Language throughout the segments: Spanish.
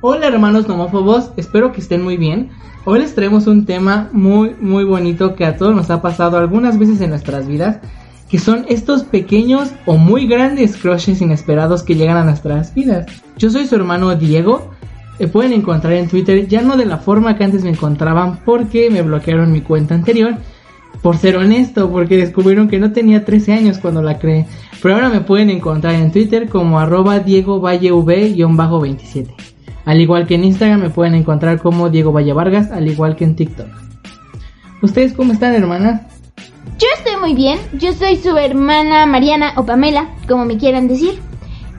Hola hermanos nomófobos, espero que estén muy bien. Hoy les traemos un tema muy muy bonito que a todos nos ha pasado algunas veces en nuestras vidas, que son estos pequeños o muy grandes crushes inesperados que llegan a nuestras vidas. Yo soy su hermano Diego, me pueden encontrar en Twitter ya no de la forma que antes me encontraban porque me bloquearon mi cuenta anterior. Por ser honesto, porque descubrieron que no tenía 13 años cuando la creé. Pero ahora me pueden encontrar en Twitter como arroba Diego Valle V-27. Al igual que en Instagram me pueden encontrar como Diego Valle Vargas, al igual que en TikTok. ¿Ustedes cómo están, hermanas? Yo estoy muy bien, yo soy su hermana Mariana o Pamela, como me quieran decir.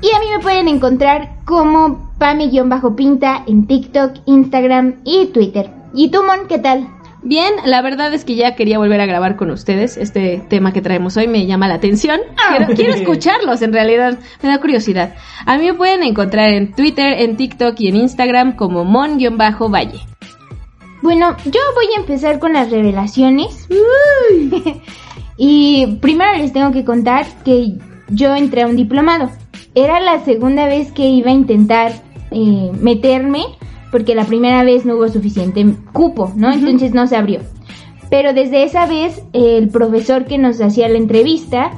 Y a mí me pueden encontrar como Pami-Pinta en TikTok, Instagram y Twitter. ¿Y tú, Mon, qué tal? Bien, la verdad es que ya quería volver a grabar con ustedes. Este tema que traemos hoy me llama la atención. Quiero, quiero escucharlos, en realidad. Me da curiosidad. A mí me pueden encontrar en Twitter, en TikTok y en Instagram como mon-valle. Bueno, yo voy a empezar con las revelaciones. y primero les tengo que contar que yo entré a un diplomado. Era la segunda vez que iba a intentar eh, meterme porque la primera vez no hubo suficiente cupo, ¿no? Entonces no se abrió. Pero desde esa vez el profesor que nos hacía la entrevista,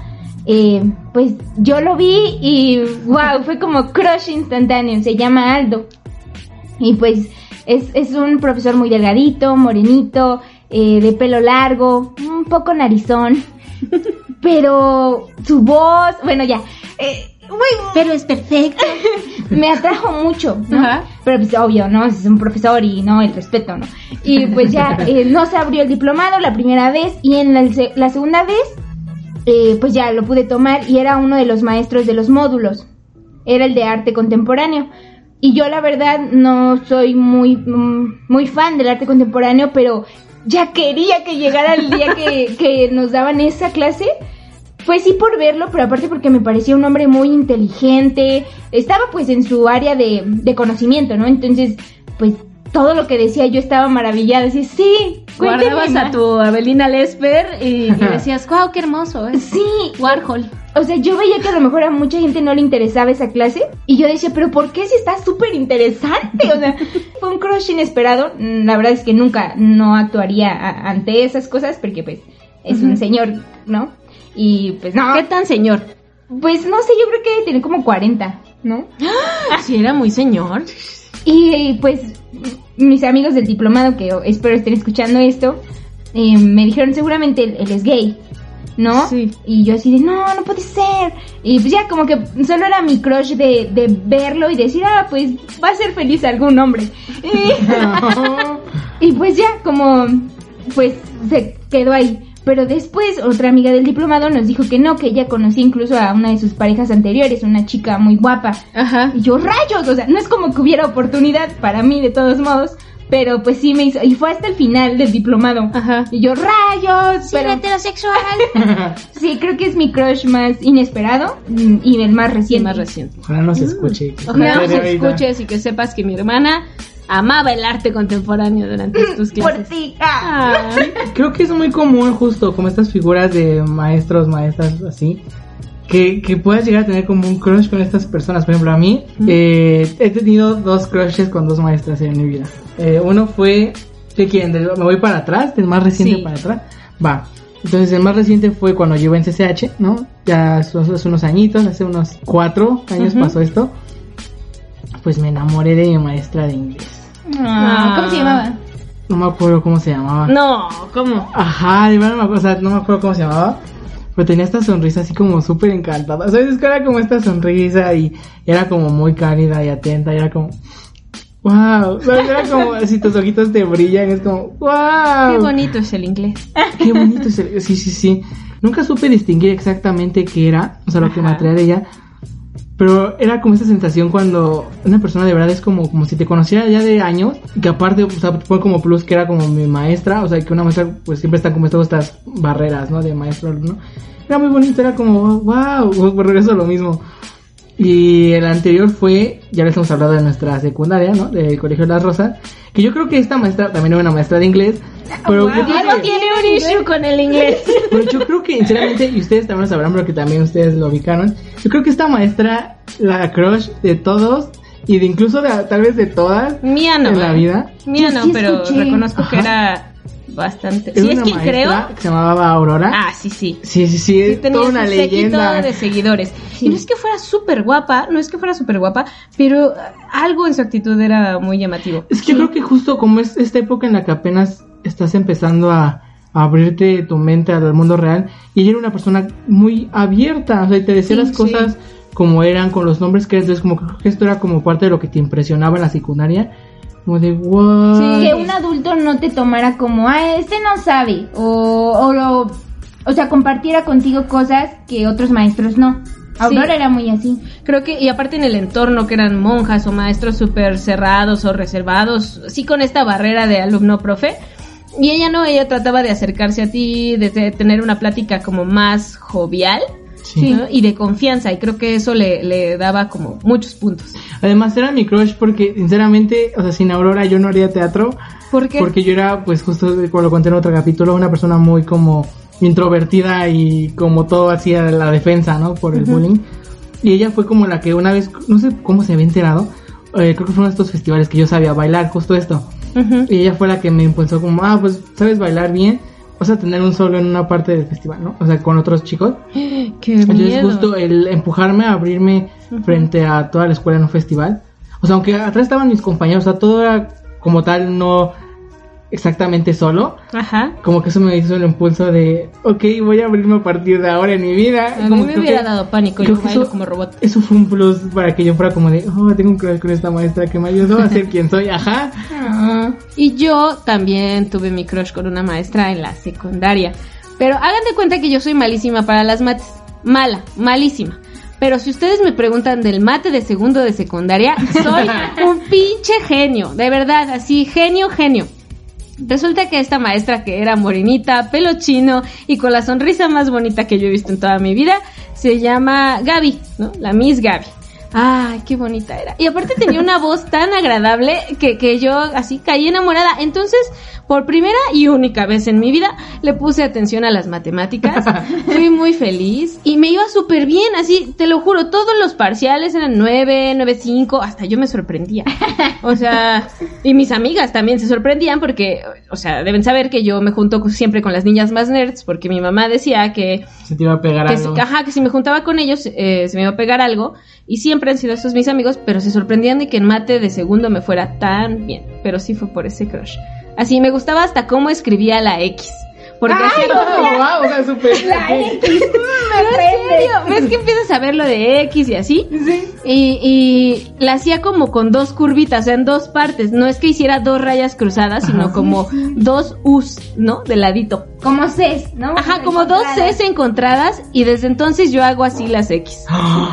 eh, pues yo lo vi y wow, fue como crush instantáneo, se llama Aldo. Y pues es, es un profesor muy delgadito, morenito, eh, de pelo largo, un poco narizón, pero su voz, bueno ya, eh, pero es perfecto. me atrajo mucho, ¿no? Pero pues obvio, ¿no? Es un profesor y no el respeto, ¿no? Y pues ya eh, no se abrió el diplomado la primera vez y en la, la segunda vez, eh, pues ya lo pude tomar y era uno de los maestros de los módulos. Era el de arte contemporáneo. Y yo la verdad no soy muy, mm, muy fan del arte contemporáneo, pero ya quería que llegara el día que, que nos daban esa clase pues sí por verlo, pero aparte porque me parecía un hombre muy inteligente, estaba pues en su área de, de conocimiento, ¿no? Entonces, pues todo lo que decía yo estaba maravillada, decía, sí, guardabas a tu Abelina Lesper y, decías, wow, qué hermoso, ¿eh? Sí. Warhol. O sea, yo veía que a lo mejor a mucha gente no le interesaba esa clase y yo decía, pero ¿por qué si está súper interesante? O sea, fue un crush inesperado. La verdad es que nunca no actuaría ante esas cosas porque pues es un señor, ¿no? Y pues no. ¿Qué tan señor? Pues no sé, yo creo que tiene como 40, ¿no? Sí, era muy señor. Y pues mis amigos del diplomado, que espero estén escuchando esto, eh, me dijeron seguramente él, es gay, ¿no? Sí. Y yo así de, no, no puede ser. Y pues ya como que solo era mi crush de, de verlo y decir, ah, pues va a ser feliz algún hombre. Y, y pues ya como, pues se quedó ahí. Pero después otra amiga del diplomado nos dijo que no, que ella conocía incluso a una de sus parejas anteriores, una chica muy guapa. Ajá. Y yo, rayos, o sea, no es como que hubiera oportunidad para mí de todos modos. Pero pues sí me hizo, y fue hasta el final del diplomado. Ajá. Y yo, rayos, sí, pero heterosexual. sí, creo que es mi crush más inesperado y el más reciente. más reciente. Ojalá no se escuche. Ojalá no se escuche y que sepas que mi hermana amaba el arte contemporáneo durante tus clases. Creo que es muy común justo como estas figuras de maestros, maestras así. Que, que puedas llegar a tener como un crush con estas personas. Por ejemplo, a mí eh, he tenido dos crushes con dos maestras en mi vida. Eh, uno fue, ¿qué quieren? ¿Me voy para atrás? ¿Del más reciente para atrás? Va. Entonces el más reciente fue cuando yo en CCH, ¿no? Ya hace unos añitos, hace unos cuatro años pasó esto. Pues me enamoré de mi maestra de inglés. Ah, ¿Cómo se llamaba? No me acuerdo cómo se llamaba. No, ¿cómo? Ajá, no me acuerdo, o sea, no me acuerdo cómo se llamaba. Pero tenía esta sonrisa así como súper encantada. ¿Sabes? Es que era como esta sonrisa y era como muy cálida y atenta. Y era como, wow. Era como si tus ojitos te brillan. Es como, wow. Qué bonito es el inglés. Qué bonito es el Sí, sí, sí. Nunca supe distinguir exactamente qué era. O sea, lo que me atraía de ella. Pero era como esa sensación cuando una persona de verdad es como, como si te conociera ya de años, que aparte, o sea, fue como plus que era como mi maestra, o sea, que una maestra pues siempre está como todas estas barreras, ¿no? De maestro, ¿no? Era muy bonito, era como, wow, regreso lo mismo. Y el anterior fue, ya les hemos hablado de nuestra secundaria, ¿no? Del Colegio de las Rosas. Que yo creo que esta maestra también era una maestra de inglés. Pero yo creo que- tiene un issue con el inglés. pero yo creo que, sinceramente, y ustedes también lo sabrán porque también ustedes lo ubicaron. Yo creo que esta maestra, la crush de todos y de incluso de, tal vez de todas Mía no. en la vida. Mía no, pero reconozco que era bastante. Era Sí, es que creo. que se llamaba Aurora. Ah, sí, sí. Sí, sí, sí, es toda una leyenda. de seguidores. Sí. Y no es que fuera súper guapa, no es que fuera súper guapa, pero algo en su actitud era muy llamativo. Es que yo creo que justo como es esta época en la que apenas estás empezando a, a abrirte tu mente al mundo real, y ella era una persona muy abierta, o sea, y te decía las cosas como eran, con los nombres que eran, entonces como que esto era como parte de lo que te impresionaba en la secundaria, como de, what? Sí. Que un adulto no te tomara como, ah, este no sabe. O, o, lo- o sea, compartiera contigo cosas que otros maestros no. Aurora era muy así. Creo que, y aparte en el entorno que eran monjas o maestros súper cerrados o reservados, sí con esta barrera de alumno-profe. Y ella no, ella trataba de acercarse a ti, de te- tener una plática como más jovial Sí. ¿no? y de confianza. Y creo que eso le, le daba como muchos puntos. Además era mi crush porque sinceramente, o sea, sin Aurora yo no haría teatro, ¿Por qué? porque yo era, pues justo como lo conté en otro capítulo, una persona muy como introvertida y como todo hacía la defensa, ¿no? Por el bullying. Y ella fue como la que una vez, no sé cómo se había enterado, eh, creo que fue uno de estos festivales que yo sabía bailar, justo esto. Ujú. Y ella fue la que me impulsó como, ah, pues sabes bailar bien, vas a tener un solo en una parte del festival, ¿no? O sea, con otros chicos. Qué Entonces miedo. justo el empujarme a abrirme frente a toda la escuela en un festival. O sea, aunque atrás estaban mis compañeros, o sea, todo era como tal no exactamente solo. Ajá. Como que eso me hizo el impulso de, ok, voy a abrirme a partir de ahora en mi vida. A mí Como me hubiera que- dado pánico, yo eso- como robot. Eso fue un plus para que yo fuera como de, oh, tengo un crush con esta maestra que me ayudó a ser quien soy, ajá. Ah. Y yo también tuve mi crush con una maestra en la secundaria. Pero hagan de cuenta que yo soy malísima para las mates. Mala, malísima. Pero si ustedes me preguntan del mate de segundo de secundaria, soy un pinche genio. De verdad, así, genio, genio. Resulta que esta maestra que era morenita, pelo chino y con la sonrisa más bonita que yo he visto en toda mi vida, se llama Gaby, ¿no? La Miss Gaby. Ay, qué bonita era. Y aparte tenía una voz tan agradable que, que yo así caí enamorada. Entonces, por primera y única vez en mi vida, le puse atención a las matemáticas. Fui muy feliz y me iba súper bien, así, te lo juro, todos los parciales eran 9, 9, 5, hasta yo me sorprendía. O sea, y mis amigas también se sorprendían porque, o sea, deben saber que yo me junto siempre con las niñas más nerds porque mi mamá decía que Se te iba a pegar que, algo. ajá, que si me juntaba con ellos eh, se me iba a pegar algo y siempre han sido estos mis amigos, pero se sorprendían de que en mate de segundo me fuera tan bien, pero sí fue por ese crush. Así me gustaba hasta cómo escribía la X. Porque hacía como- Oh, wow, o sea, súper. Pero en serio, ¿ves que empiezas a ver lo de X y así? Y, y la hacía como con dos curvitas, o sea, en dos partes. No es que hiciera dos rayas cruzadas, sino Ajá. como dos U's, ¿no? De ladito. Como Cs, ¿no? Ajá, como dos. Cs encontradas y desde entonces yo hago así las X. ¡Oh,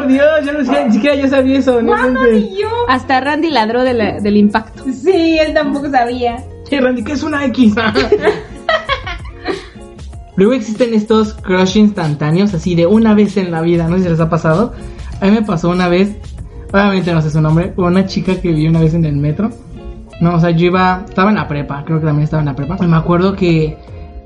por Dios! Yo no sé, ni siquiera yo sabía eso. No. Y yo. Hasta Randy ladró de la- del impacto. Sí, él tampoco sabía. Che, Randy, ¿qué es una X? Luego existen estos crush instantáneos, así de una vez en la vida, no sé si les ha pasado. A mí me pasó una vez, obviamente no sé su nombre, una chica que vi una vez en el metro. No, o sea, yo iba, estaba en la prepa, creo que también estaba en la prepa. Y me acuerdo que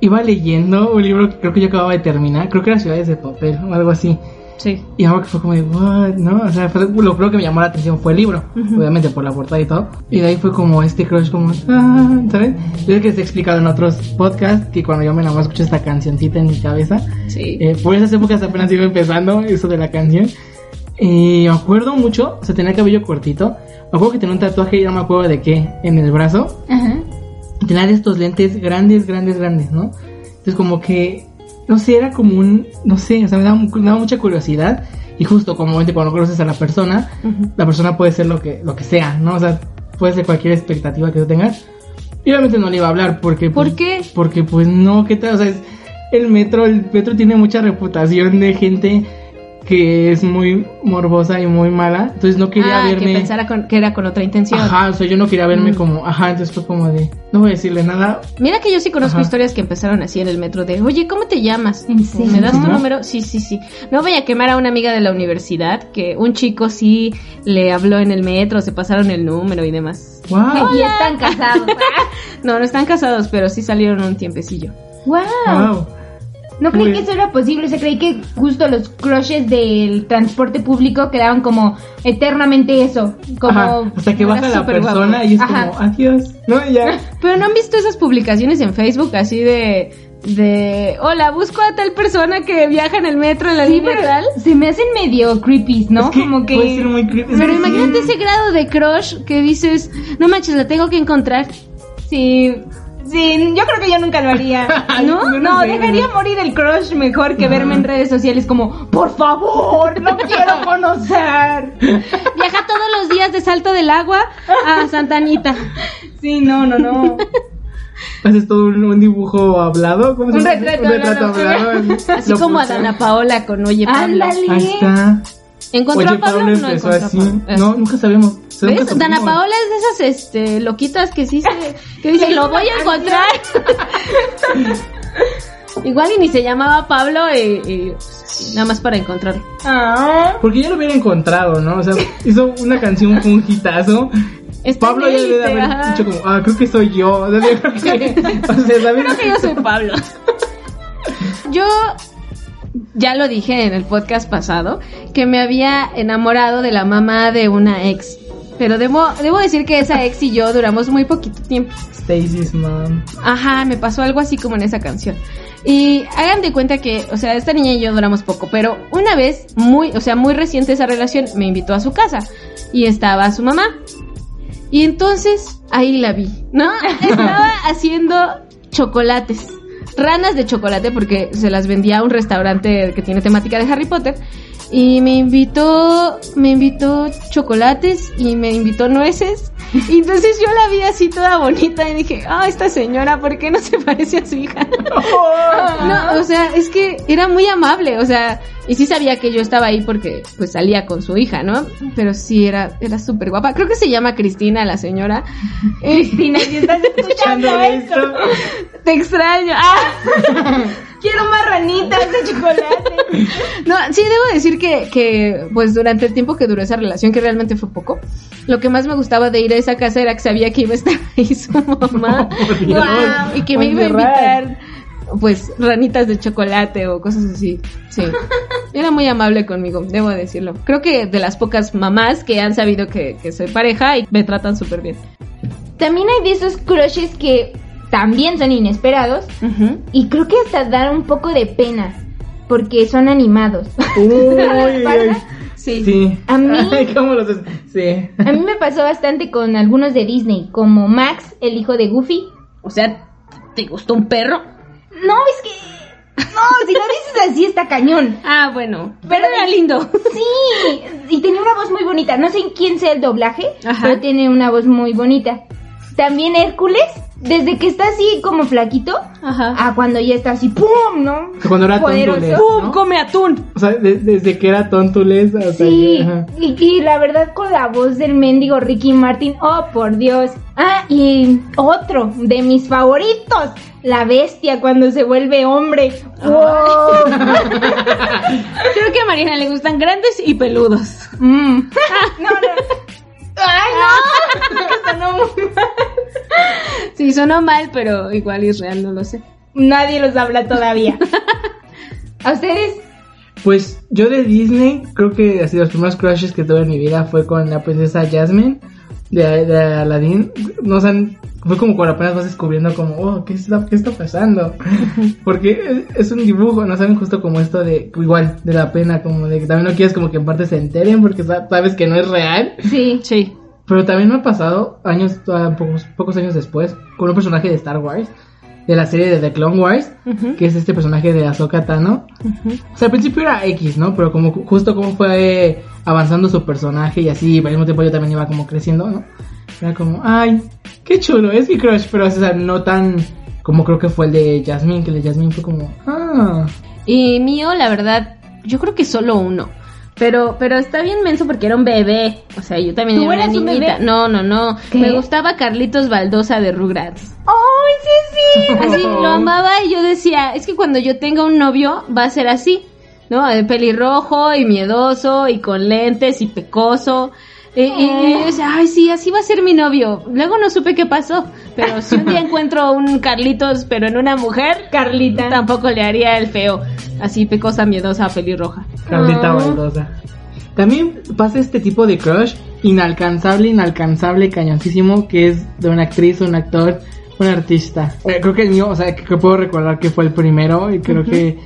iba leyendo un libro que creo que yo acababa de terminar, creo que era Ciudades de Papel o algo así. Sí. Y algo que fue como de, what, ¿no? O sea, fue- lo primero que me llamó la atención fue el libro, obviamente por la portada y todo. Y de ahí fue como este crush, como, ah, ¿sabes? Yo sé que te he explicado en otros podcasts que cuando yo me enamoro escucho esta cancioncita en mi cabeza. Sí. Eh, por esas épocas apenas iba empezando eso de la canción. Y me acuerdo mucho, o sea, tenía el cabello cortito. Me acuerdo que tenía un tatuaje, ya no me acuerdo de qué, en el brazo. Ajá. Y tenía de estos lentes grandes, grandes, grandes, ¿no? Entonces como que, no sé, era como un, no sé, o sea, me daba, me daba mucha curiosidad. Y justo como cuando conoces a la persona, la persona puede ser lo que, lo que sea, ¿no? O sea, puede ser cualquier expectativa que tú tengas. Y obviamente no le iba a hablar porque... ¿Por pues, qué? Porque pues no, ¿qué tal? O sea, es- el metro, el metro tiene mucha reputación de gente que es muy morbosa y muy mala, entonces no quería ah, verme. que pensara con- que era con otra intención. Ajá, o sea, yo no quería verme Mm. como, ajá, entonces fue como de, no voy a decirle nada. Mira que yo sí conozco Ajá. historias que empezaron así en el metro de, oye, ¿cómo te llamas? ¿En serio? ¿Me das tu número? Sí, sí, sí. No voy a quemar a una amiga de la universidad que un chico sí le habló en el metro, se pasaron el número y demás. Wow. Y están casados. No, no están casados, pero sí salieron un tiempecillo. wow. Wow. No creí que eso era posible, o sea, creí que justo los crushes del transporte público quedaban como eternamente eso, como... Ajá, hasta que baja la persona guapo. y es Ajá. como, adiós. No, y ya. Pero ¿no han visto esas publicaciones en Facebook así de... de hola, busco a tal persona que viaja en el metro en la Sí, línea pero tal. se me hacen medio creepy, ¿no? Es que como que... puede ser muy creepy. Pero Sí. imagínate ese grado de crush que dices, no manches, la tengo que encontrar. Sí, sí, yo creo que yo nunca lo haría. ¿No? No, no sé, dejaría no. morir el crush mejor que verme en redes sociales como, por favor, no quiero conocer. Viaja todos los días de Salto del Agua a Santa Anita. Sí, no, no, no. Haces todo un, un dibujo hablado. ¿Cómo se Un llama? retrato Un retrato hablado. Así Lo como a. Dana Paola con Oye Pablo. Ándale. Ahí está. ¿Encontró Oye, a Pablo? Pablo no empezó encontró a así. Pablo. No, nunca sabemos. Sea, nunca ¿Ves? Dana. Paola es de esas este, loquitas que sí se, que dice, lo voy a encontrar. Igual y ni se llamaba Pablo y, y, pues, así, nada más para encontrarlo. Ah. Porque ya lo hubiera encontrado, ¿no? O sea, hizo una canción, fue un hitazo. Está Pablo ya debe haber ajá. dicho como, ah, creo que soy yo. O sea, creo que, o sea, ¿sabes? Creo que yo soy Pablo. Yo ya lo dije en el podcast pasado que me había enamorado de la mamá de una ex. Pero debo, debo decir que esa ex y yo duramos muy poquito tiempo. Stacy's mom. Ajá, me pasó algo así como en esa canción. Y hagan de cuenta que, o sea, esta niña y yo duramos poco, pero una vez, muy, o sea, muy reciente esa relación, me invitó a su casa y estaba su mamá. Y entonces ahí la vi, ¿no? Estaba haciendo chocolates, ranas de chocolate, porque se las vendía a un restaurante que tiene temática de Harry Potter. Y me invitó, me invitó chocolates y me invitó nueces. Y entonces yo la vi así toda bonita y dije, ah, esta señora, ¿por qué no se parece a su hija? No, o sea, es que era muy amable, o sea, y sí sabía que yo estaba ahí porque pues salía con su hija, ¿no? Pero sí era, era súper guapa. Creo que se llama Cristina, la señora. Cristina, si estás escuchando esto, te extraño. Ah. quiero más ranitas de chocolate. No, sí, debo decir que, que, pues durante el tiempo que duró esa relación, que realmente fue poco, lo que más me gustaba de ir a esa casa era que sabía que iba a estar ahí su mamá. Guau, y que me iba a invitar, pues, ranitas de chocolate o cosas así. Sí. Era muy amable conmigo, debo decirlo. Creo que de las pocas mamás que han sabido que, que soy pareja y me tratan súper bien. También hay de esos crushes que también son inesperados y creo que hasta dan un poco de pena porque son animados. Uy. Sí. Sí. A mí- Ay, ¿cómo los? Sí. A mí me pasó bastante con algunos de Disney, como Max, el hijo de Goofy. O sea, ¿te gustó un perro? No, es que... No, si lo dices así está cañón. Ah, bueno. Pero- era lindo. Sí, y tenía una voz muy bonita. No sé quién sea el doblaje, Ajá. pero tiene una voz muy bonita. También Hércules, desde que está así como flaquito, Ajá. a cuando ya está así, ¡pum! ¿no? Cuando era tontules, ¡Pum! ¿no? ¡Come atún! O sea, de- desde que era tontules hasta Sí, que- ajá. y, y la verdad con la voz del mendigo Ricky Martin, oh por Dios. Ah, y otro de mis favoritos, la bestia cuando se vuelve hombre. ¡Wow! Creo que a Marina le gustan grandes y peludos. Mm. No, no. ¡Ay, no! Sonó muy mal. Sí, sonó mal, pero igual es real, no lo sé. Nadie los habla todavía. ¿A ustedes? Pues yo de Disney, creo que así los primeros crushes que tuve en mi vida fue con la princesa Jasmine de, de Aladdin. No sé, fue como cuando apenas vas descubriendo como, oh, ¿qué está, qué está pasando? Porque es, es un dibujo, no saben justo como esto de, igual, de la pena, como de que también no quieres como que en parte se enteren porque sa- sabes que no es real. Sí. Sí. Pero también me ha pasado años, ah, pocos, pocos años después, con un personaje de Star Wars, de la serie de The Clone Wars, que es este personaje de Ahsoka Tano. O sea, al principio era X, ¿no? Pero como ju- justo como fue avanzando su personaje y así, al mismo tiempo yo también iba como creciendo, ¿no? Era como, ay, qué chulo, es mi crush, pero o sea, no tan como creo que fue el de Jasmine, que el de Jasmine fue como, ah, Y mío, la verdad, yo creo que solo uno. Pero, pero está bien menso porque era un bebé. O sea, yo también ¿Tú era una eras un niñita. bebé? No, no, no. ¿Qué? Me gustaba Carlitos Baldosa de Rugrats. ¡Ay, sí, sí! Así lo amaba y yo decía, es que cuando yo tenga un novio va a ser así, ¿no? De pelirrojo y miedoso y con lentes y pecoso. Y, y- y yo decía, ay, sí, así va a ser mi novio. Luego no supe qué pasó, pero si un día encuentro un Carlitos, pero en una mujer, Carlita. tampoco le haría el feo. Así pecosa, miedosa, pelirroja. Carlita. Baldosa. También pasa este tipo de crush inalcanzable, inalcanzable, cañoncísimo, que es de una actriz, un actor, un artista. Eh, creo que el mío, o sea, que, que puedo recordar que fue el primero y creo que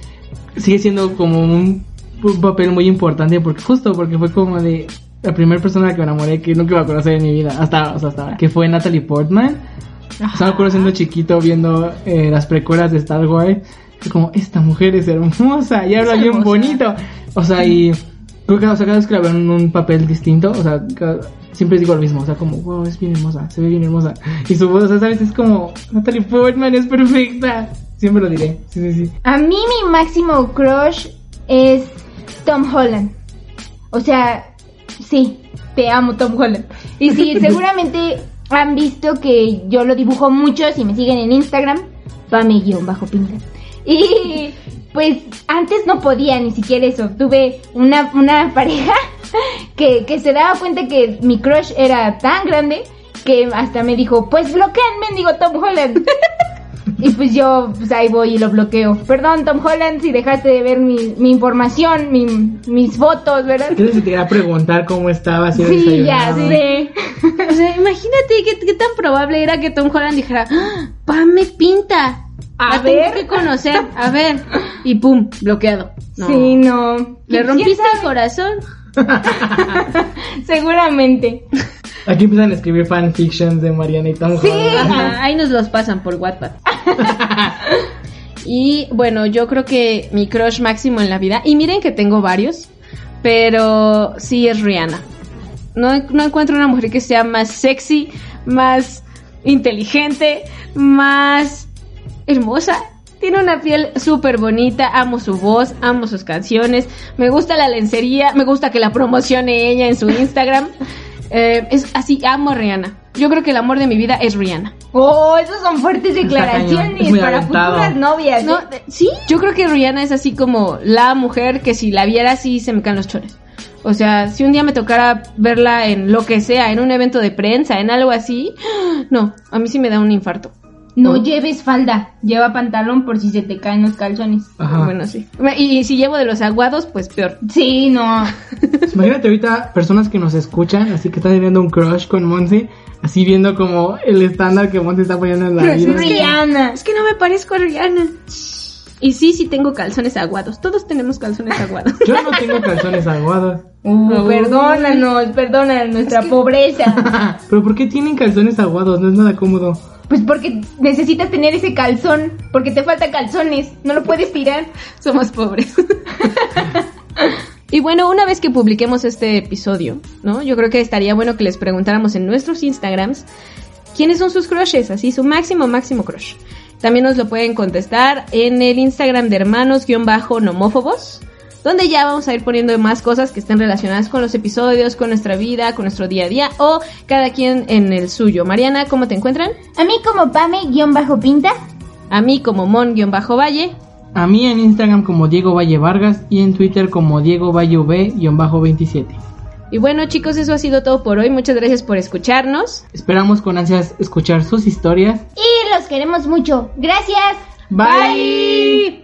sigue siendo como un, un papel muy importante porque justo porque fue como de la primera persona a la que me enamoré que nunca iba a conocer en mi vida, hasta, o sea, hasta ahora, que fue Natalie Portman. O sea, me acuerdo siendo chiquito viendo eh, las precuelas de Star Wars. Y como, esta mujer es hermosa y habla Es bien hermosa. bonito. O sea, y creo que o sea, cada vez que la veo en un papel distinto, o sea, cada- siempre digo lo mismo. O sea, como, wow, es bien hermosa, se ve bien hermosa. Y su voz, o sea, ¿sabes? Es como, Natalie Portman es perfecta. Siempre lo diré. Sí, sí, sí. A mí mi máximo crush es Tom Holland. O sea, sí, te amo Tom Holland. Y sí, seguramente han visto que yo lo dibujo mucho, si me siguen en Instagram, bajo pinta Y pues antes no podía ni siquiera eso. Tuve una, una pareja que, que se daba cuenta que mi crush era tan grande que hasta me dijo, pues bloqueanme, digo Tom Holland. Y pues yo, pues ahí voy y lo bloqueo. Perdón, Tom Holland, si dejaste de ver mi, mi información, mi- mis fotos, ¿verdad? Creo que se te iba a preguntar cómo estaba. Si Sí, ya sé. O sea, imagínate qué, qué tan probable era que Tom Holland dijera, ¡Ah! Pame pinta. A La tengo ver. que conocer, a ver. Y pum, bloqueado. No. Sí, no. Le ¿Quién rompiste el corazón. Seguramente. Aquí empiezan a escribir fanfictions de Mariana y Tom Sí. Holland. Ajá, ahí nos los pasan por WhatsApp. y bueno, yo creo que mi crush máximo en la vida, y miren que tengo varios, pero sí es Rihanna. No, no encuentro una mujer que sea más sexy, más inteligente, más hermosa. Tiene una piel súper bonita, amo su voz, amo sus canciones, me gusta la lencería, me gusta que la promocione ella en su Instagram. Eh, es así, amo a Rihanna. Yo creo que el amor de mi vida es Rihanna. Oh, esas son fuertes declaraciones para aventado. futuras novias. No, sí, yo creo que Rihanna es así como la mujer que si la viera así se me caen los chones. O sea, si un día me tocara verla en lo que sea, en un evento de prensa, en algo así, no, a mí sí me da un infarto. No Oh. lleves falda, lleva pantalón por si se te caen los calzones. Ajá. Bueno, sí. Y, si llevo de los aguados, pues peor. Sí, no. Imagínate ahorita personas que nos escuchan, así que están teniendo un crush con Monse, así viendo como el estándar que Monse está poniendo en la vida. es Rihanna. Es que no me parezco a Rihanna. Y sí, sí tengo calzones aguados. Todos tenemos calzones aguados. Yo no tengo calzones aguados. Uh, perdónanos, perdónanos nuestra pobreza. Pero ¿por qué tienen calzones aguados? No es nada cómodo. Pues porque necesitas tener ese calzón, porque te faltan calzones, no lo puedes tirar. Somos pobres. y bueno, una vez que publiquemos este episodio, ¿no? Yo creo que estaría bueno que les preguntáramos en nuestros Instagrams quiénes son sus crushes, así su máximo, máximo crush. También nos lo pueden contestar en el Instagram de hermanos-nomófobos, donde ya vamos a ir poniendo más cosas que estén relacionadas con los episodios, con nuestra vida, con nuestro día a día, o cada quien en el suyo. Mariana, ¿cómo te encuentran? A mí como Pame-Pinta. A mí como Mon-Valle. A mí en Instagram como Diego Valle Vargas y en Twitter como Diego Valle V-27. Y bueno chicos, eso ha sido todo por hoy. Muchas gracias por escucharnos. Esperamos con ansias escuchar sus historias. Y los queremos mucho. Gracias. Bye.